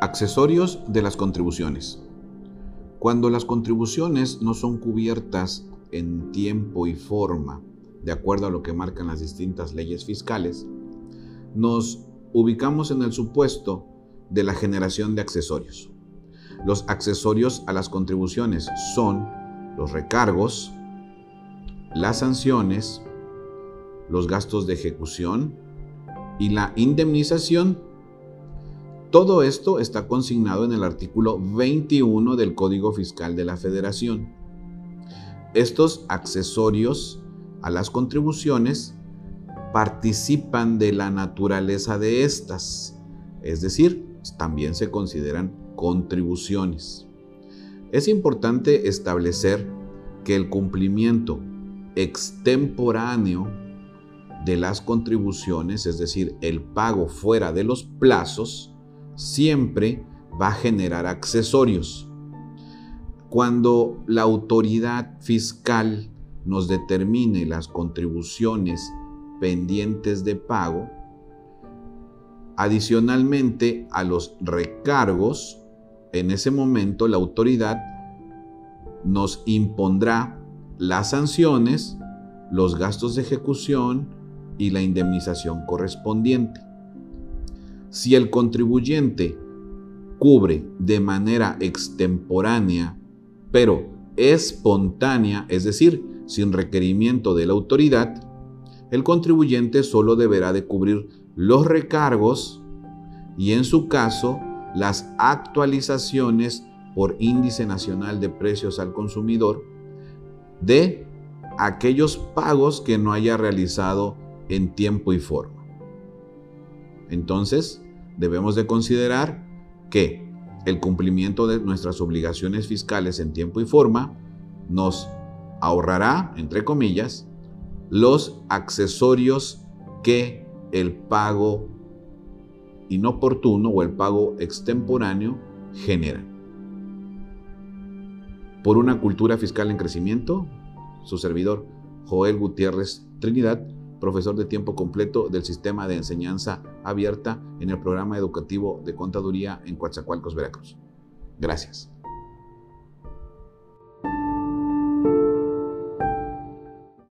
Accesorios de las contribuciones. Cuando las contribuciones no son cubiertas en tiempo y forma, de acuerdo a lo que marcan las distintas leyes fiscales, nos ubicamos en el supuesto de la generación de accesorios. Los accesorios a las contribuciones son los recargos, las sanciones, los gastos de ejecución y la indemnización. Todo esto está consignado en el artículo 21 del Código Fiscal de la Federación. Estos accesorios a las contribuciones participan de la naturaleza de estas, es decir, también se consideran contribuciones. Es importante establecer que el cumplimiento extemporáneo de las contribuciones, es decir, el pago fuera de los plazos, siempre va a generar accesorios. Cuando la autoridad fiscal nos determine las contribuciones pendientes de pago, adicionalmente a los recargos, en ese momento la autoridad nos impondrá las sanciones, los gastos de ejecución y la indemnización correspondiente. Si el contribuyente cubre de manera extemporánea, pero espontánea, es decir, sin requerimiento de la autoridad, el contribuyente solo deberá de cubrir los recargos y en su caso las actualizaciones por índice nacional de precios al consumidor de aquellos pagos que no haya realizado en tiempo y forma. Entonces, debemos de considerar que el cumplimiento de nuestras obligaciones fiscales en tiempo y forma nos ahorrará, entre comillas, los accesorios que el pago inoportuno o el pago extemporáneo genera. Por una cultura fiscal en crecimiento, su servidor Joel Gutiérrez Trinidad, profesor de tiempo completo del sistema de enseñanza abierta en el programa educativo de contaduría en Coatzacoalcos, Veracruz. Gracias.